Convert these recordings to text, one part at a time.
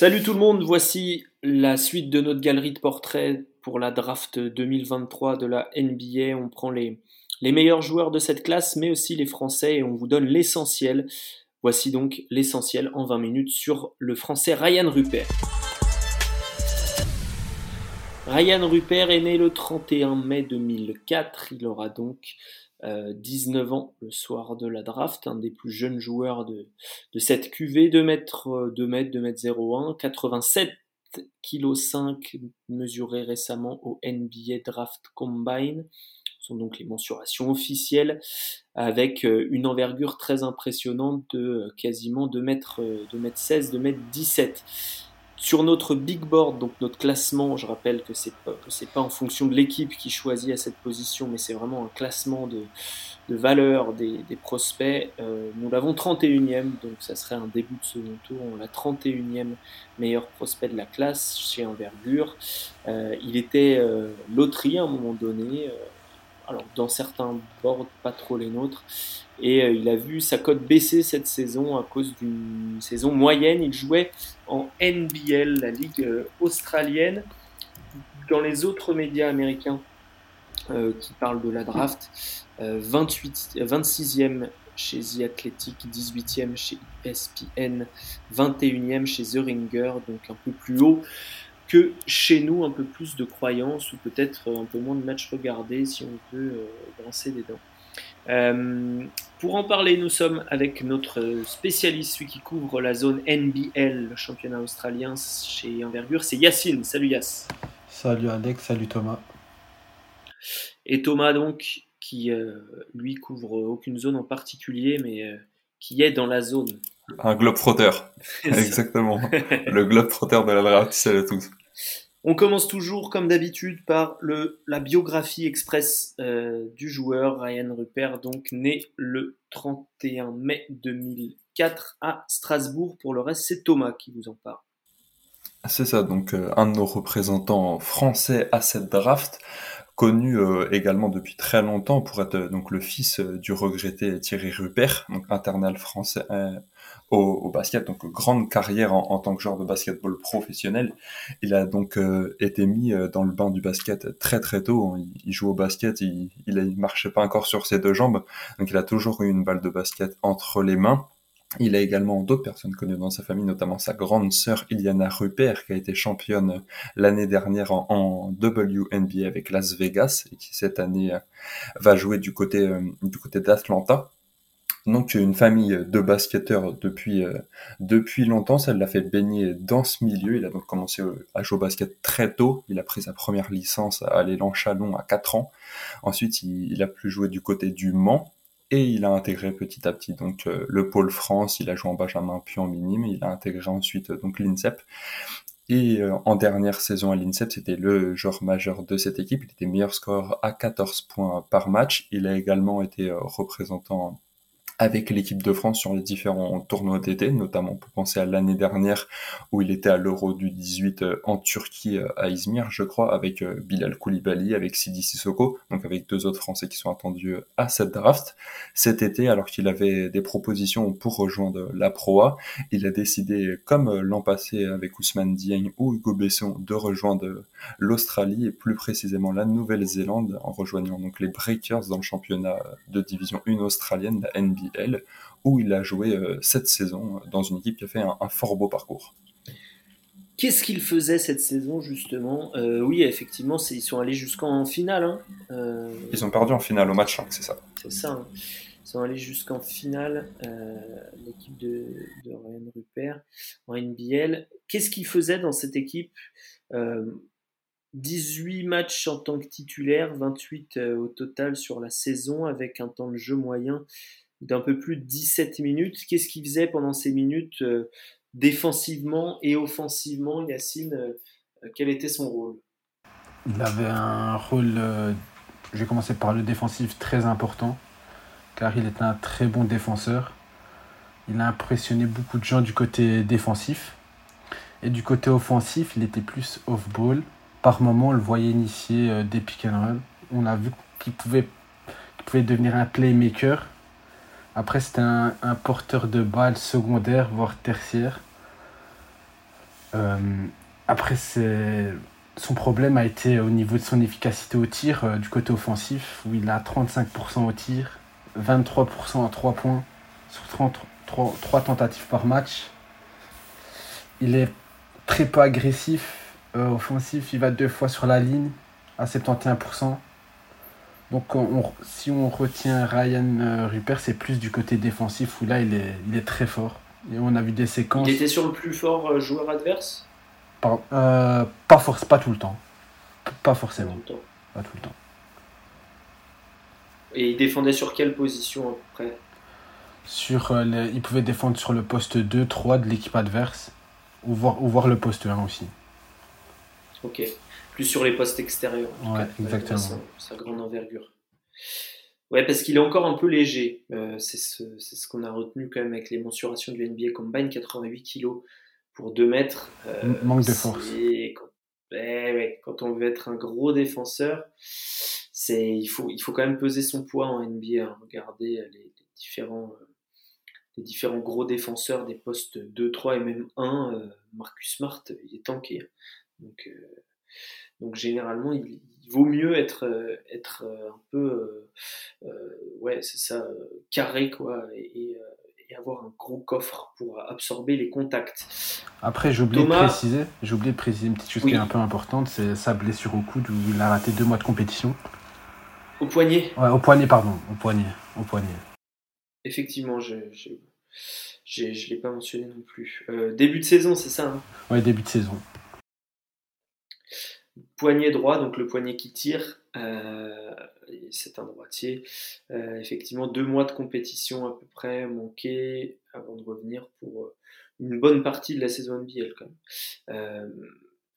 Salut tout le monde, voici la suite de notre galerie de portraits pour la draft 2023 de la NBA. On prend les, les meilleurs joueurs de cette classe, mais aussi les Français, et on vous donne l'essentiel. Voici donc l'essentiel en 20 minutes sur le Français Ryan Rupert. Ryan Rupert est né le 31 mai 2004. Il aura donc 19 euh, ans le soir de la draft, un des plus jeunes joueurs de, cette QV, 2 mètres, 2 mètres, 2 mètres 01, 87 kg 5 mesuré récemment au NBA Draft Combine. Ce sont donc les mensurations officielles avec euh, une envergure très impressionnante de euh, quasiment 2 mètres, 2 mètres 16, 2 mètres 17. Sur notre big board, donc notre classement, je rappelle que c'est pas, pas en fonction de l'équipe qui choisit à cette position, mais c'est vraiment un classement de, de valeur des, prospects. Euh, nous l'avons 31e, donc ça serait un début de second tour. On l'a 31e meilleur prospect de la classe chez Envergure. Euh, il était euh, loterie à un moment donné. Euh, alors dans certains boards, pas trop les nôtres. Et euh, il a vu sa cote baisser cette saison à cause d'une saison moyenne. Il jouait en NBL, la ligue euh, australienne. Dans les autres médias américains euh, qui parlent de la draft, 28, 26e chez The Athletic, 18e chez ESPN, 21e chez The Ringer, donc un peu plus haut que chez nous, un peu plus de croyances ou peut-être un peu moins de matchs regardés si on peut grincer des dents. Euh, pour en parler, nous sommes avec notre spécialiste, celui qui couvre la zone NBL, le championnat australien chez Envergure, c'est Yacine. Salut Yass. Salut Alex, salut Thomas. Et Thomas donc, qui euh, lui couvre aucune zone en particulier, mais euh, qui est dans la zone. Un globe frotteur, exactement. le globe frotteur de la salut à tous. On commence toujours, comme d'habitude, par le, la biographie express euh, du joueur, Ryan Rupert, donc né le 31 mai 2004 à Strasbourg. Pour le reste, c'est Thomas qui vous en parle. C'est ça, donc euh, un de nos représentants français à cette draft, connu euh, également depuis très longtemps pour être donc le fils du regretté Thierry Rupert, donc internal français au, basket, donc grande carrière en, tant que joueur de basketball professionnel. Il a donc euh, été mis euh, dans le bain du basket très très tôt. Il, joue au basket, il, il, marchait pas encore sur ses deux jambes, donc il a toujours eu une balle de basket entre les mains. Il a également d'autres personnes connues dans sa famille, notamment sa grande sœur Iliana Rupert, qui a été championne l'année dernière en, en, WNBA avec Las Vegas et qui cette année euh, va jouer du côté du côté d'Atlanta donc une famille de basketteurs depuis euh, depuis longtemps, ça l'a fait baigner dans ce milieu. Il a donc commencé euh, à jouer au basket très tôt. Il a pris sa première licence à l'élan Chalon à 4 ans. Ensuite, il, a pu jouer du côté du Mans et il a intégré petit à petit donc euh, le pôle France. Il a joué en Benjamin puis en minime. Il a intégré ensuite donc l'INSEP. Et en dernière saison à l'INSEP, c'était le joueur majeur de cette équipe. Il était meilleur score à 14 points par match. Il a également été représentant avec l'équipe de France sur les différents tournois d'été, notamment pour penser à l'année dernière où il était à l'Euro du 18 euh, en Turquie euh, à Izmir, je crois, avec euh, Bilal Koulibaly, avec Sidi Sissoko, donc avec deux autres Français qui sont attendus à cette draft. Cet été, alors qu'il avait des propositions pour rejoindre la Proa, il a décidé, comme l'an passé avec Ousmane Dieng ou Hugo Besson, de rejoindre l'Australie et plus précisément la Nouvelle-Zélande en rejoignant donc les Breakers dans le championnat de division 1 australienne, la NBA où il a joué euh, cette saison dans une équipe qui a fait un, fort beau parcours. Qu'est-ce qu'il faisait cette saison justement? Euh, Oui, effectivement, ils sont allés jusqu'en finale. Hein. Euh, ils ont perdu en finale au match 5, c'est ça. C'est ça. Hein. Ils sont allés jusqu'en finale, l'équipe de, de, Ryan Rupert en NBL. Qu'est-ce qu'il faisait dans cette équipe? 18 matchs en tant que titulaire, 28 au total sur la saison, avec un temps de jeu moyen d'un peu plus de 17 minutes. Qu'est-ce qu'il faisait pendant ces minutes euh, défensivement et offensivement, Yacine euh, Quel était son rôle? Il avait un rôle, euh, je vais commencer par le défensif, très important, car il était un très bon défenseur. Il a impressionné beaucoup de gens du côté défensif. Et du côté offensif, il était plus off-ball. Par moments, on le voyait initier des pick and roll. On a vu qu'il pouvait devenir un playmaker après, c'était un, porteur de balles secondaire, voire tertiaire. Euh, après, son problème a été au niveau de son efficacité au tir, euh, du côté offensif, où il a 35% au tir, 23% à 3 points sur 33, 3 tentatives par match. Il est très peu agressif, offensif, il va deux fois sur la ligne à 71%. Donc si on retient Ryan euh, Rupert, c'est plus du côté défensif où là il est, il est très fort. Et on a vu des séquences. Il était sur le plus fort euh, joueur adverse? Euh, pas, force, pas tout le temps. Pas forcément. Pas tout le temps. Et il défendait sur quelle position à peu près? Sur, Il pouvait défendre sur le poste 2-3 de l'équipe adverse ou voir, ou voir le poste 1 aussi. Ok sur les postes extérieurs. Ouais, exactement. Sa, grande envergure. Ouais, parce qu'il est encore un peu léger. Euh, c'est ce, qu'on a retenu quand même avec les mensurations du NBA Combine, 88 kg pour 2 mètres. Euh, manque de force. Quand, ouais, quand on veut être un gros défenseur, c'est il faut, il faut quand même peser son poids en NBA. Hein. Regardez les, différents, euh, les différents gros défenseurs des postes 2, 3 et même 1. Marcus Smart, il est tanké. Donc, donc généralement, il, vaut mieux être, euh, être euh, un peu, euh, ouais, c'est ça, carré, quoi, et, avoir un gros coffre pour absorber les contacts. Après, j'ai oublié, de préciser, j'ai oublié de préciser une petite chose qui est un peu importante, c'est sa blessure au coude où il a raté deux mois de compétition. Au poignet Ouais, au poignet, pardon, au poignet, au poignet. Effectivement, je, je, je, l'ai pas mentionné non plus. début de saison, c'est ça hein? Ouais, début de saison poignet droit, donc le poignet qui tire, euh, c'est un droitier. Euh, effectivement, deux mois de compétition à peu près manqués avant de revenir pour euh, une bonne partie de la saison NBL quand même.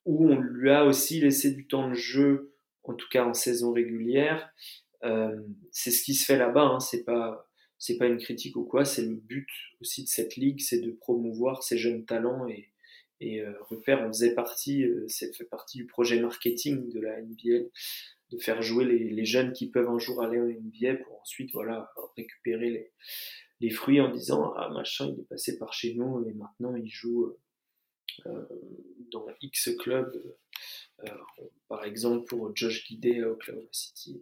où on lui a aussi laissé du temps de jeu, en tout cas en saison régulière. c'est ce qui se fait là-bas, hein, c'est pas c'est pas une critique ou quoi, c'est le but aussi de cette ligue, c'est de promouvoir ces jeunes talents et, et euh, Rupert on faisait partie, euh, c'est fait partie du projet marketing de la NBL, de faire jouer les, jeunes qui peuvent un jour aller en NBA pour ensuite voilà, récupérer les, fruits en disant Ah, machin, il est passé par chez nous et maintenant il joue euh, dans X club, par exemple pour Josh Guidé à Oklahoma City.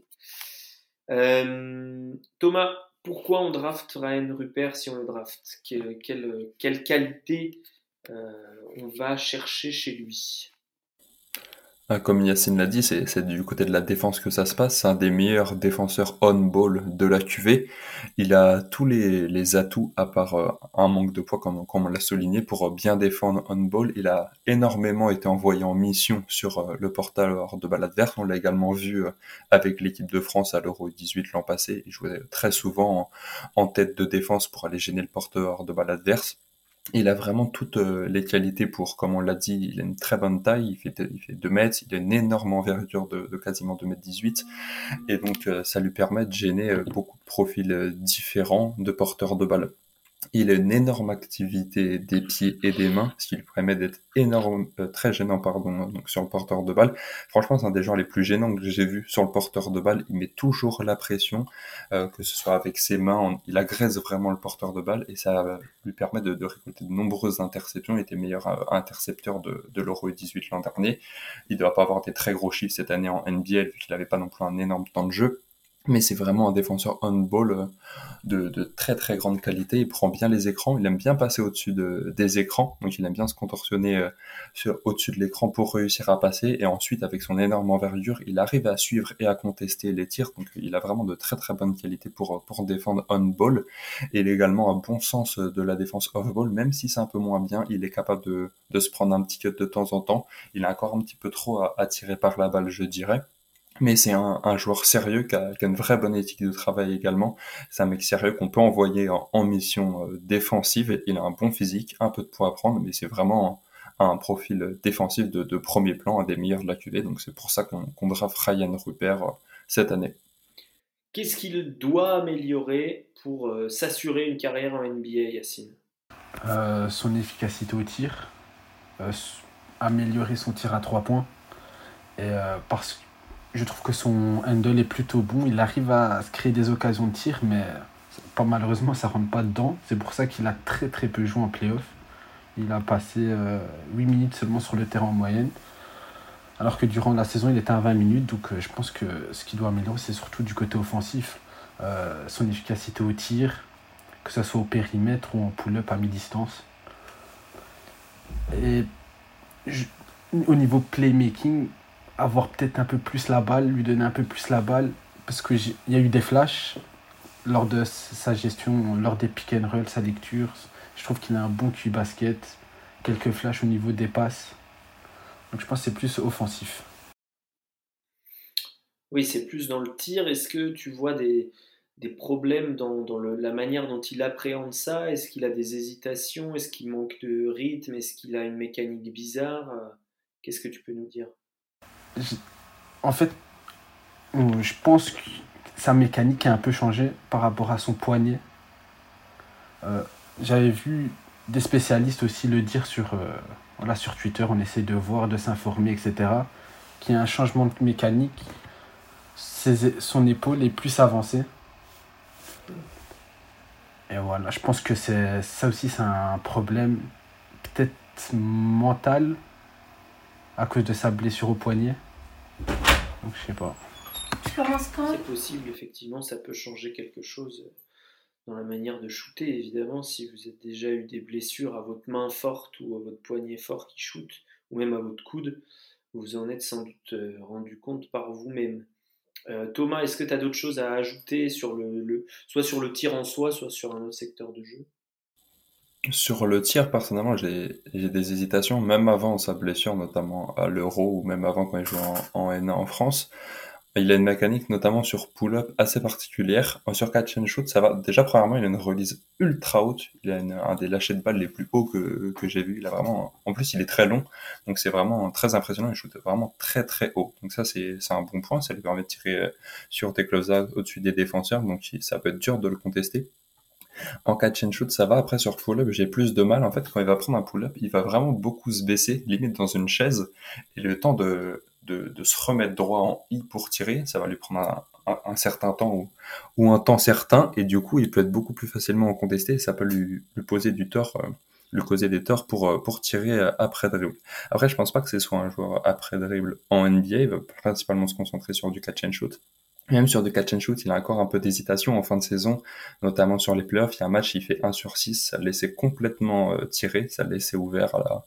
Thomas, pourquoi on draft Ryan Rupert si on le draft? Quelle, quelle, quelle qualité euh, on va chercher chez lui. Ah, comme Yacine l'a dit, c'est du côté de la défense que ça se passe. C'est un des meilleurs défenseurs on-ball de la QV. Il a tous les, atouts, à part euh, un manque de poids, comme, on l'a souligné, pour bien défendre on-ball. Il a énormément été envoyé en mission sur euh, le portal de balle adverse. On l'a également vu avec l'équipe de France à l'Euro 18 l'an passé. Il jouait très souvent en, tête de défense pour aller gêner le porteur de balle adverse. Il a vraiment toutes euh, les qualités pour, comme on l'a dit, il a une très bonne taille, il fait, il fait 2 mètres, il a une énorme envergure de, de quasiment 2 mètres 18, et donc euh, ça lui permet de gêner euh, beaucoup de profils différents de porteurs de balles. Il a une énorme activité des pieds et des mains, ce qui lui permet d'être énorme, euh, très gênant, pardon, donc sur le porteur de balle. Franchement, c'est un des gens les plus gênants que j'ai vu sur le porteur de balle. Il met toujours la pression, euh, que ce soit avec ses mains, il agresse vraiment le porteur de balle et ça lui permet de, récolter de nombreuses interceptions. Il était meilleur euh, intercepteur de, de l'Euro 18 l'an dernier. Il doit pas avoir des très gros chiffres cette année en NBL vu qu'il n'avait pas non plus un énorme temps de jeu mais c'est vraiment un défenseur on-ball euh, de, très très grande qualité. Il prend bien les écrans, il aime bien passer au-dessus de, des écrans, donc il aime bien se contorsionner euh, au-dessus de l'écran pour réussir à passer. Et ensuite, avec son énorme envergure, il arrive à suivre et à contester les tirs. Donc il a vraiment de très très bonnes qualités pour, pour défendre on-ball. Et il a également un bon sens de la défense off-ball, même si c'est un peu moins bien, il est capable de, de se prendre un petit cut de temps en temps. Il a encore un petit peu trop à, tirer par la balle, je dirais mais c'est un, joueur sérieux qui a, une vraie bonne éthique de travail également. C'est un mec sérieux qu'on peut envoyer en, mission euh, défensive. Il a un bon physique, un peu de poids à prendre, mais c'est vraiment un, profil défensif de, premier plan, un des meilleurs de la QV. Donc c'est pour ça qu'on qu draft Ryan Rupert euh, cette année. Qu'est-ce qu'il doit améliorer pour euh, s'assurer une carrière en NBA, Yacine? Son efficacité au tir, améliorer son tir à trois points. Et parce que je trouve que son handle est plutôt bon. Il arrive à se créer des occasions de tir, mais pas malheureusement, ça rentre pas dedans. C'est pour ça qu'il a très très peu joué en playoff. Il a passé 8 minutes seulement sur le terrain en moyenne. Alors que durant la saison, il était à 20 minutes. Donc je pense que ce qu'il doit améliorer, c'est surtout du côté offensif. son efficacité au tir, que ce soit au périmètre ou en pull-up à mi-distance. Et au niveau playmaking, avoir peut-être un peu plus la balle, lui donner un peu plus la balle, parce qu'il y a eu des flashs lors de sa gestion, lors des pick and roll, sa lecture. Je trouve qu'il a un bon QI basket, quelques flashs au niveau des passes. Donc je pense que c'est plus offensif. Oui, c'est plus dans le tir. Est-ce que tu vois des, des problèmes dans, dans le, la manière dont il appréhende ça? Est-ce qu'il a des hésitations? Est-ce qu'il manque de rythme? Est-ce qu'il a une mécanique bizarre? Qu'est-ce que tu peux nous dire? En fait, euh, je pense que sa mécanique a un peu changé par rapport à son poignet. Euh, j'avais vu des spécialistes aussi le dire sur, euh, Twitter, on essaie de voir, de s'informer, etc. Qu'il y a un changement de mécanique. son épaule est plus avancée. Et voilà, je pense que ça aussi, c'est un problème peut-être mental à cause de sa blessure au poignet. Donc je sais pas. Tu commences quand? C'est possible, effectivement, ça peut changer quelque chose dans la manière de shooter. Évidemment, si vous avez déjà eu des blessures à votre main forte ou à votre poignet fort qui shoot, ou même à votre coude, vous vous en êtes sans doute euh, rendu compte par vous-même. Euh, Thomas, est-ce que tu as d'autres choses à ajouter sur le, soit sur le tir en soi, soit sur un autre secteur de jeu? Sur le tir, personnellement, j'ai des hésitations, même avant sa blessure, notamment à l'Euro, ou même avant quand il jouait en, en N1 en France. Il a une mécanique notamment sur pull-up assez particulière. Sur catch and shoot, ça va. Déjà, premièrement, il a une release ultra haute. Il a un des lâchers de balles les plus hauts que, que j'ai vu. Il a vraiment, en plus, il est très long. Donc, c'est vraiment très impressionnant. Il shoot vraiment très, très haut. Donc, ça, c'est, un bon point. Ça lui permet de tirer euh, sur tes close-out au-dessus des défenseurs. Donc, ça peut être dur de le contester. En catch and shoot, ça va. Après, sur pull-up, j'ai plus de mal. En fait, quand il va prendre un pull-up, il va vraiment beaucoup se baisser, limite dans une chaise. Et le temps de, se remettre droit en I pour tirer. Ça va lui prendre un, certain temps ou, un temps certain. Et du coup, il peut être beaucoup plus facilement contesté. ça peut lui, poser du tort, euh, lui causer des torts pour, euh, pour tirer euh, après dribble. Après, je pense pas que ce soit un joueur après dribble en NBA. Il va principalement se concentrer sur du catch and shoot. Même sur du catch and shoot, il a encore un peu d'hésitation en fin de saison, notamment sur les playoffs. Il y a un match, il fait 1 sur 6, ça le laissait complètement tirer, ça le laissait ouvert à la,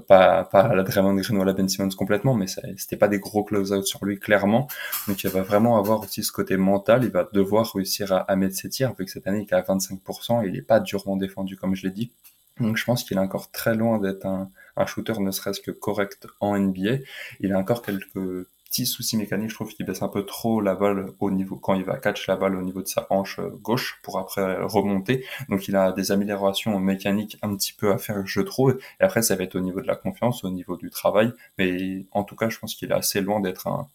pas, pas la Draymond Green ou la Ben Simmons complètement, mais c'était pas des gros close-out sur lui, clairement. Donc il va vraiment avoir aussi ce côté mental, il va devoir réussir à, mettre ses tirs, vu que cette année il est à 25%, il est pas durement défendu comme je l'ai dit. Donc je pense qu'il est encore très loin d'être un, un shooter ne serait-ce que correct en NBA. Il a encore quelques petit souci mécanique, je trouve qu'il baisse un peu trop la balle au niveau, quand il va catch la balle au niveau de sa hanche euh, gauche pour après remonter. Donc il a des améliorations mécaniques un petit peu à faire, je trouve. Et après, ça va être au niveau de la confiance, au niveau du travail. Mais en tout cas, je pense qu'il est assez loin d'être un,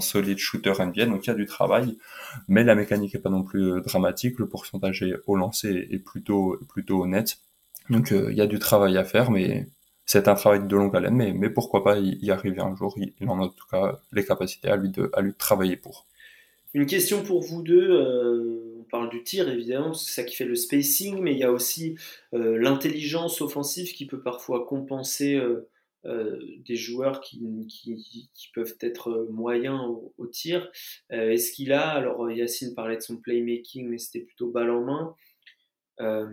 solide shooter NBA. Donc il y a du travail, mais la mécanique est pas non plus euh, dramatique. Le pourcentage au lancer est plutôt, plutôt honnête. Donc euh, il y a du travail à faire, mais c'est un travail de longue haleine, mais, mais pourquoi pas y, arriver un jour. Il, en a en tout cas les capacités à lui de, à lui travailler pour. Une question pour vous deux. Euh, on parle du tir évidemment, c'est ça qui fait le spacing, mais il y a aussi euh, l'intelligence offensive qui peut parfois compenser euh, des joueurs qui, qui, qui, peuvent être moyens au, tir. Est-ce qu'il a, alors Yacine parlait de son playmaking, mais c'était plutôt balle en main.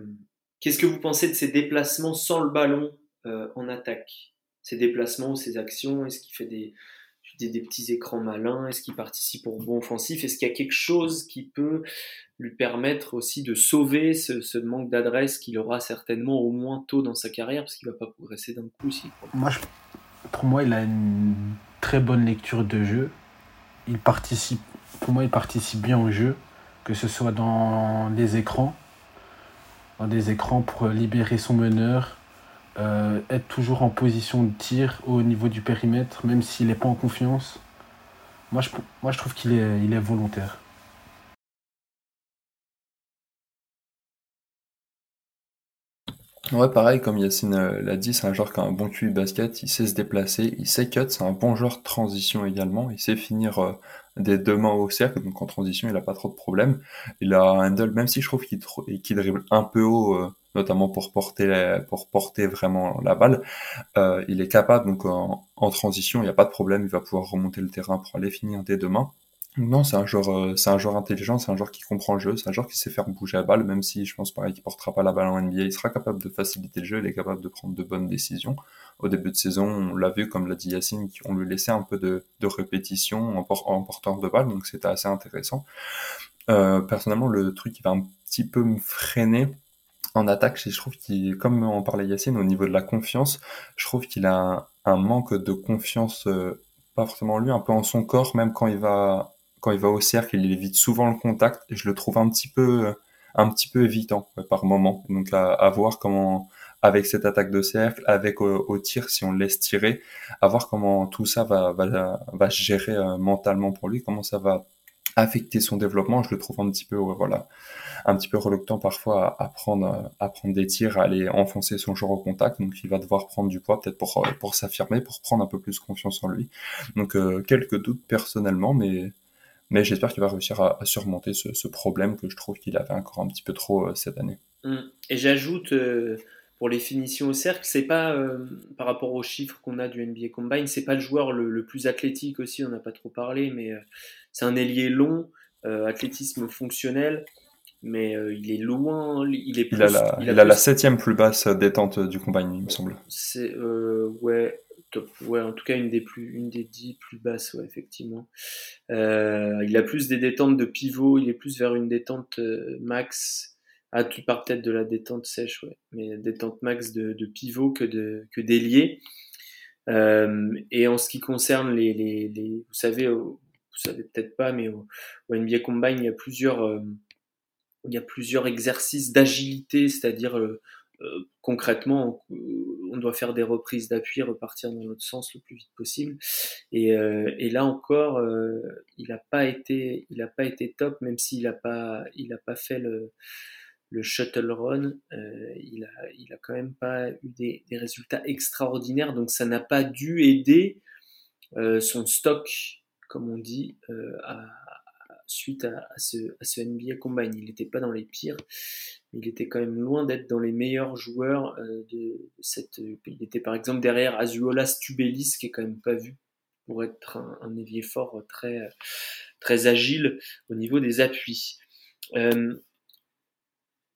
Qu'est-ce que vous pensez de ses déplacements sans le ballon? Euh, en attaque Ses déplacements, ses actions Est-ce qu'il fait des, petits écrans malins Est-ce qu'il participe au bon offensif Est-ce qu'il y a quelque chose qui peut lui permettre aussi de sauver ce, manque d'adresse qu'il aura certainement au moins tôt dans sa carrière parce qu'il va pas progresser d'un coup moi, Pour moi, il a une très bonne lecture de jeu. Il participe, pour moi, il participe bien au jeu, que ce soit dans les écrans, dans des écrans pour libérer son meneur, euh, être toujours en position de tir au niveau du périmètre, même s'il n'est pas en confiance. Moi, je, moi, je trouve qu'il est, il est volontaire. Ouais, pareil, comme Yacine euh, l'a dit, c'est un joueur qui a un bon QI basket, il sait se déplacer, il sait cut, c'est un bon joueur de transition également, il sait finir euh, des deux mains au cercle, donc en transition, il a pas trop de problèmes. Il a un handle, même si je trouve qu'il dribble un peu haut notamment pour porter pour porter vraiment la balle. Euh, il est capable donc en, transition, il n'y a pas de problème, il va pouvoir remonter le terrain pour aller finir dès demain. Non, c'est un joueur, euh, c'est un joueur intelligent, c'est un joueur qui comprend le jeu, c'est un joueur qui sait faire bouger la balle, même si je pense pareil qu'il portera pas la balle en NBA, il sera capable de faciliter le jeu, il est capable de prendre de bonnes décisions. Au début de saison, on l'a vu, comme l'a dit Yacine, on lui laissait un peu de, de répétition en, porteur de balle, donc c'était assez intéressant. Euh, personnellement, le truc qui va un petit peu me freiner en attaque, je trouve qu'il, comme en parlait Yacine, au niveau de la confiance, je trouve qu'il a un, manque de confiance, euh, pas forcément lui, un peu en son corps, même quand il va quand il va au cercle, il évite souvent le contact et je le trouve un petit peu, un petit peu évitant par moment. Donc à, voir comment, avec cette attaque de cercle, avec au, tir, si on laisse tirer, à voir comment tout ça va, va, va se gérer euh, mentalement pour lui, comment ça va affecter son développement. Je le trouve un petit peu, voilà, un petit peu reluctant parfois à, prendre, à prendre des tirs, à aller enfoncer son joueur au contact. Donc il va devoir prendre du poids peut-être pour, pour s'affirmer, pour prendre un peu plus confiance en lui. Donc euh, quelques doutes personnellement, mais mais j'espère qu'il va réussir à, surmonter ce, problème que je trouve qu'il avait encore un petit peu trop euh, cette année. Mm. Et j'ajoute euh, pour les finitions au cercle, c'est pas euh, par rapport aux chiffres qu'on a du NBA Combine, c'est pas le joueur le, plus athlétique aussi, on n'a pas trop parlé, mais c'est un ailier long, athlétisme fonctionnel mais il est loin, il est il a la, il a, la septième plus basse détente du combine, il me semble. C'est ouais, Ouais, en tout cas une des plus, une des dix plus basses, ouais, effectivement. Euh, il a plus des détentes de pivot, il est plus vers une détente euh, max. Ah, tu pars peut-être de la détente sèche, ouais, mais détente max de, de pivot que de que d'ailier. Euh, et en ce qui concerne les, les, les vous savez, vous savez peut-être pas, mais au, au, NBA Combine, il y a plusieurs, euh, il y a plusieurs exercices d'agilité, c'est-à-dire euh, concrètement, on doit faire des reprises d'appui, repartir dans l'autre sens le plus vite possible. Et, euh, et là encore, euh, il n'a pas été, il a pas été top, même s'il n'a pas, il a pas fait le, le shuttle run. il a, il a quand même pas eu des, résultats extraordinaires, donc ça n'a pas dû aider son stock, comme on dit, à, suite à, ce, NBA Combine. Il n'était pas dans les pires, mais il était quand même loin d'être dans les meilleurs joueurs euh, de cette. Il était par exemple derrière Azuolas Tubelis, qui est quand même pas vu pour être un, évier fort très, très agile au niveau des appuis. Euh,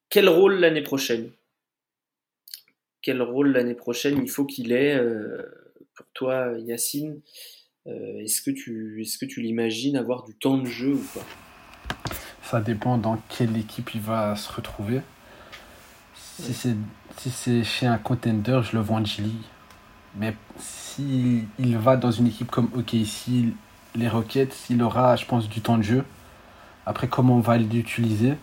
quel rôle l'année prochaine? Quel rôle l'année prochaine il faut qu'il ait euh, pour toi, Yacine euh, est-ce que tu, est-ce que tu l'imagines avoir du temps de jeu ou pas? Ça dépend dans quelle équipe il va se retrouver. Si c'est si c'est chez un contender, je le vois en G-League. Mais si il va dans une équipe comme OKC, les Rockets, il aura, je pense, du temps de jeu. Après, comment on va l'utiliser?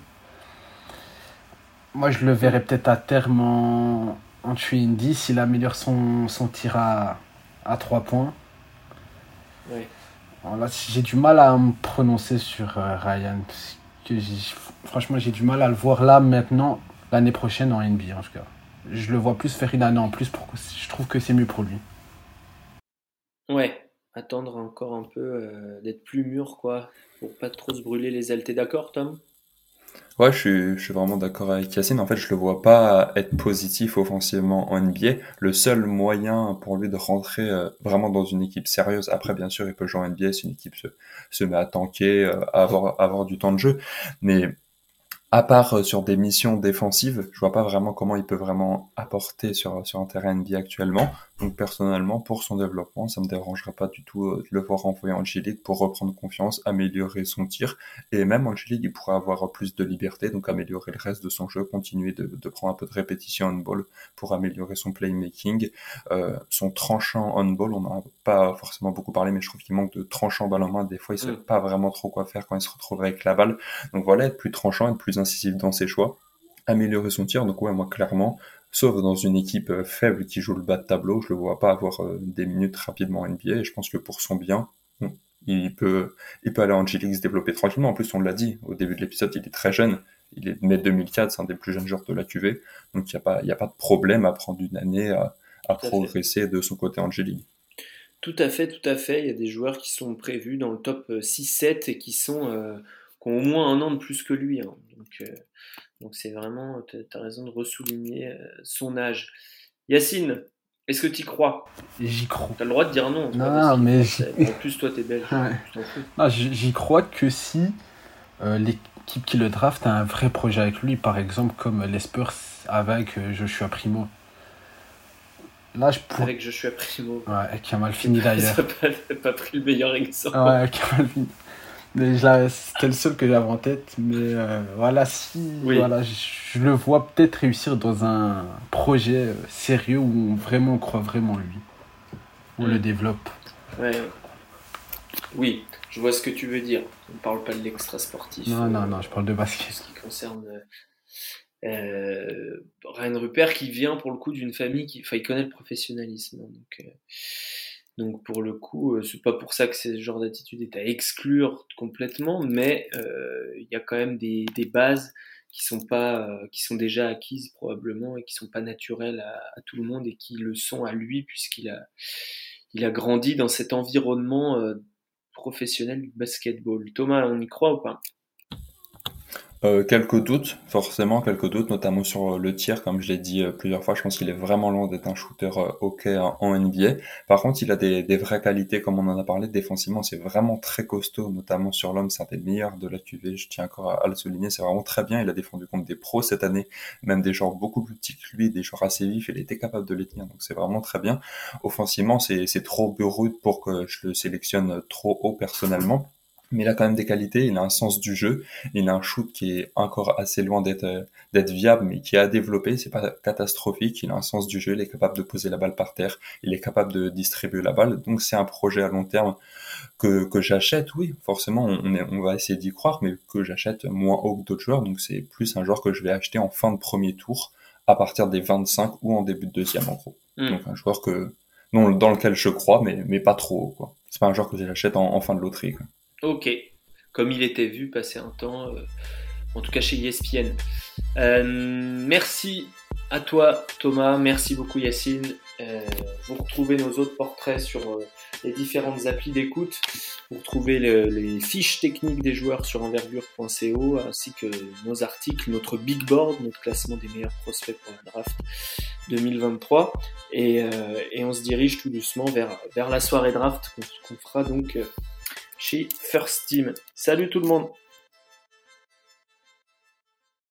Moi, je le verrais peut-être à terme en, en 10 s'il améliore son, son tir à, à 3 points j'ai du mal à me prononcer sur euh, Ryan. que franchement, j'ai du mal à le voir là maintenant, l'année prochaine en NBA en tout cas. Je le vois plus faire une année en plus. Pour, je trouve que c'est mieux pour lui. Ouais, attendre encore un peu euh, d'être plus mûr, quoi, pour pas trop se brûler les ailes. T'es d'accord, Tom? Ouais, je suis, je suis vraiment d'accord avec Yacine. En fait, je le vois pas être positif offensivement en NBA. Le seul moyen pour lui de rentrer euh, vraiment dans une équipe sérieuse, après, bien sûr, il peut jouer en NBA si une équipe se, se met à tanker, euh, à avoir, avoir du temps de jeu. Mais à part euh, sur des missions défensives, je vois pas vraiment comment il peut vraiment apporter sur, sur un terrain NBA actuellement. Donc personnellement, pour son développement, ça me dérangerait pas du tout euh, de le voir envoyer en G-League pour reprendre confiance, améliorer son tir. Et même G-League, il pourrait avoir plus de liberté, donc améliorer le reste de son jeu, continuer de, de prendre un peu de répétition on ball pour améliorer son playmaking. Euh, son tranchant on ball, on n'en a pas forcément beaucoup parlé, mais je trouve qu'il manque de tranchant balle en main. Des fois, il sait mm. pas vraiment trop quoi faire quand il se retrouve avec la balle. Donc voilà, être plus tranchant, être plus incisif dans ses choix, améliorer son tir. Donc ouais, moi clairement, sauf dans une équipe euh, faible qui joue le bas de tableau, je le vois pas avoir euh, des minutes rapidement en NBA. Et je pense que pour son bien, il peut, il peut aller en G-League se développer tranquillement. En plus, on l'a dit au début de l'épisode, il est très jeune. Il est né 2004, c'est un des plus jeunes joueurs de la QV. Donc il n'y a, pas, a pas de problème à prendre une année à, progresser de son côté en G-League. Tout à fait, tout à fait. Il y a des joueurs qui sont prévus dans le top 6-7 euh, et qui sont qui ont au moins un an de plus que lui. Hein. Donc, Donc c'est vraiment, tu as raison de ressouligner euh, son âge. Yacine, est-ce que tu y crois? J'y crois. Tu as le droit de dire non. Non, mais. En plus, toi, tu es belge. J'y crois que si euh, l'équipe qui le draft a un vrai projet avec lui, par exemple, comme les Spurs avec euh, Joshua Primo. Là, je pour... Avec Joshua Primo. Ouais, qui a mal fini d'ailleurs. pas, pas pris le meilleur exemple. Ouais, qui a mal fini. Mais c'était le seul que j'avais en tête. Mais euh, voilà, si voilà, je, le vois peut-être réussir dans un projet euh, sérieux où on, vraiment on croit vraiment en lui. On le mm. développe. Ouais. Oui, je vois ce que tu veux dire. On ne parle pas de l'extra sportif. Non, non, non, je parle de basket. Ce qui concerne euh, Ryan Rupert qui vient pour le coup d'une famille qui, enfin, il connaît le professionnalisme. Hein, donc, donc pour le coup, euh, c'est pas pour ça que ce genre d'attitude est à exclure complètement, mais euh, il y a quand même des, bases qui sont pas, euh, qui sont déjà acquises probablement et qui sont pas naturelles à, tout le monde et qui le sont à lui puisqu'il a, il a grandi dans cet environnement professionnel du basketball. Thomas, on y croit ou pas? Euh, quelques doutes, forcément quelques doutes, notamment sur euh, le tir, comme je l'ai dit euh, plusieurs fois, je pense qu'il est vraiment loin d'être un shooter OK en NBA. Par contre, il a des, des, vraies qualités, comme on en a parlé, défensivement, c'est vraiment très costaud, notamment sur l'homme, c'est un des meilleurs de la QV, je tiens encore à, le souligner, c'est vraiment très bien, il a défendu contre des pros cette année, même des joueurs beaucoup plus petits que lui, des joueurs assez vifs, il était capable de les tenir, donc c'est vraiment très bien. Offensivement, c'est trop brut pour que je le sélectionne trop haut personnellement mais il a quand même des qualités, il a un sens du jeu, il a un shoot qui est encore assez loin d'être euh, d'être viable, mais qui a développé, c'est pas catastrophique, il a un sens du jeu, il est capable de poser la balle par terre, il est capable de distribuer la balle, donc c'est un projet à long terme que, que j'achète, oui, forcément on, est, on va essayer d'y croire, mais que j'achète moins haut que d'autres joueurs, donc c'est plus un joueur que je vais acheter en fin de premier tour, à partir des 25 ou en début de deuxième en gros. Hmm. Donc un joueur que non, dans lequel je crois, mais, mais pas trop quoi. C'est pas un joueur que j'achète en, en fin de loterie. Quoi. Ok, comme il était vu passer un temps, euh, en tout cas chez ESPN. Euh, merci à toi Thomas, merci beaucoup Yacine. Euh, vous retrouvez nos autres portraits sur les différentes applis d'écoute. Vous retrouvez les fiches techniques des joueurs sur envergure.co ainsi que nos articles, notre big board, notre classement des meilleurs prospects pour la draft 2023. Et, on se dirige tout doucement vers, vers la soirée draft qu'on fera donc chez First Team. Salut tout le monde